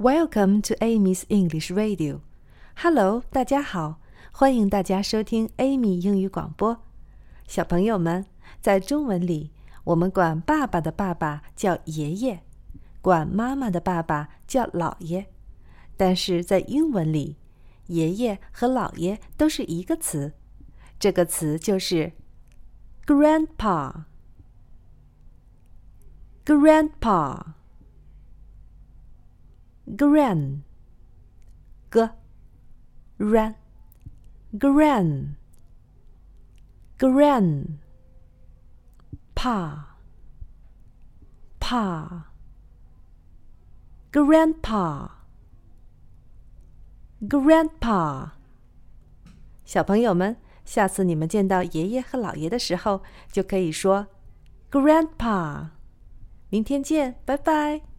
Welcome to Amy's English Radio. Hello，大家好，欢迎大家收听 Amy 英语广播。小朋友们，在中文里，我们管爸爸的爸爸叫爷爷，管妈妈的爸爸叫姥爷。但是在英文里，爷爷和姥爷都是一个词，这个词就是 grandpa。grandpa。Grand, g ran gran gran pa pa grandpa grandpa 小朋友们，下次你们见到爷爷和姥爷的时候，就可以说 grandpa。明天见，拜拜。